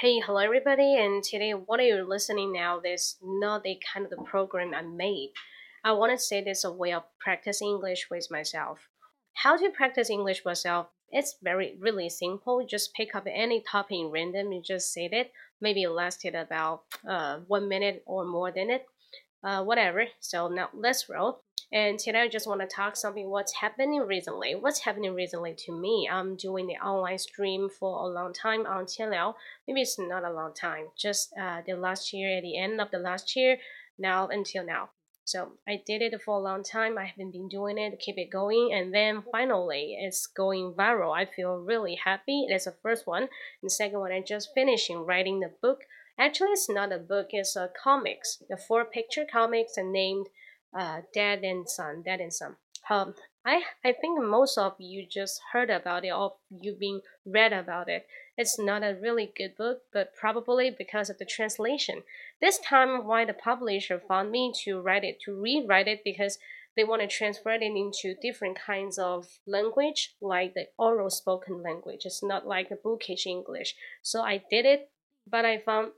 Hey, hello everybody, and today what are you listening now? This not the kind of the program I made. I want to say this a way of practicing English with myself. How to practice English myself? It's very really simple. Just pick up any topic in random and just say it. Maybe it lasted about uh, one minute or more than it. Uh, whatever. So now let's roll. And today I just want to talk something what's happening recently. What's happening recently to me? I'm doing the online stream for a long time on Qianliao. Maybe it's not a long time, just uh, the last year, at the end of the last year, now until now. So I did it for a long time. I haven't been doing it, keep it going, and then finally it's going viral. I feel really happy. That's the first one. And the second one, I just finishing writing the book. Actually, it's not a book; it's a comics. The four picture comics are named uh, Dad and Son, Dad and Son. Um, I I think most of you just heard about it or you've been read about it. It's not a really good book, but probably because of the translation. This time, why the publisher found me to write it, to rewrite it, because they want to transfer it into different kinds of language, like the oral spoken language. It's not like the bookish English. So I did it, but I found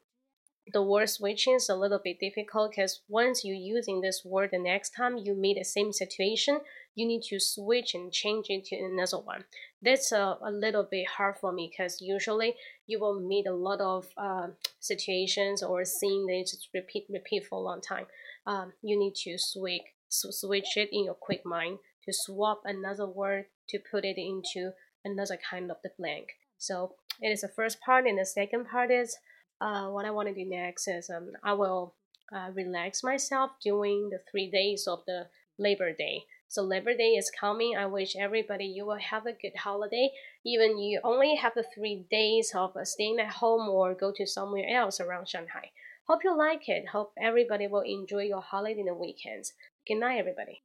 the word switching is a little bit difficult because once you're using this word the next time you meet the same situation you need to switch and change it to another one. That's a, a little bit hard for me because usually you will meet a lot of uh, situations or scene that repeat repeat for a long time. Um, you need to switch switch it in your quick mind to swap another word to put it into another kind of the blank. So it is the first part and the second part is uh, what I want to do next is um, I will uh, relax myself during the three days of the Labor Day. So Labor Day is coming. I wish everybody you will have a good holiday. Even you only have the three days of uh, staying at home or go to somewhere else around Shanghai. Hope you like it. Hope everybody will enjoy your holiday in the weekends. Good night, everybody.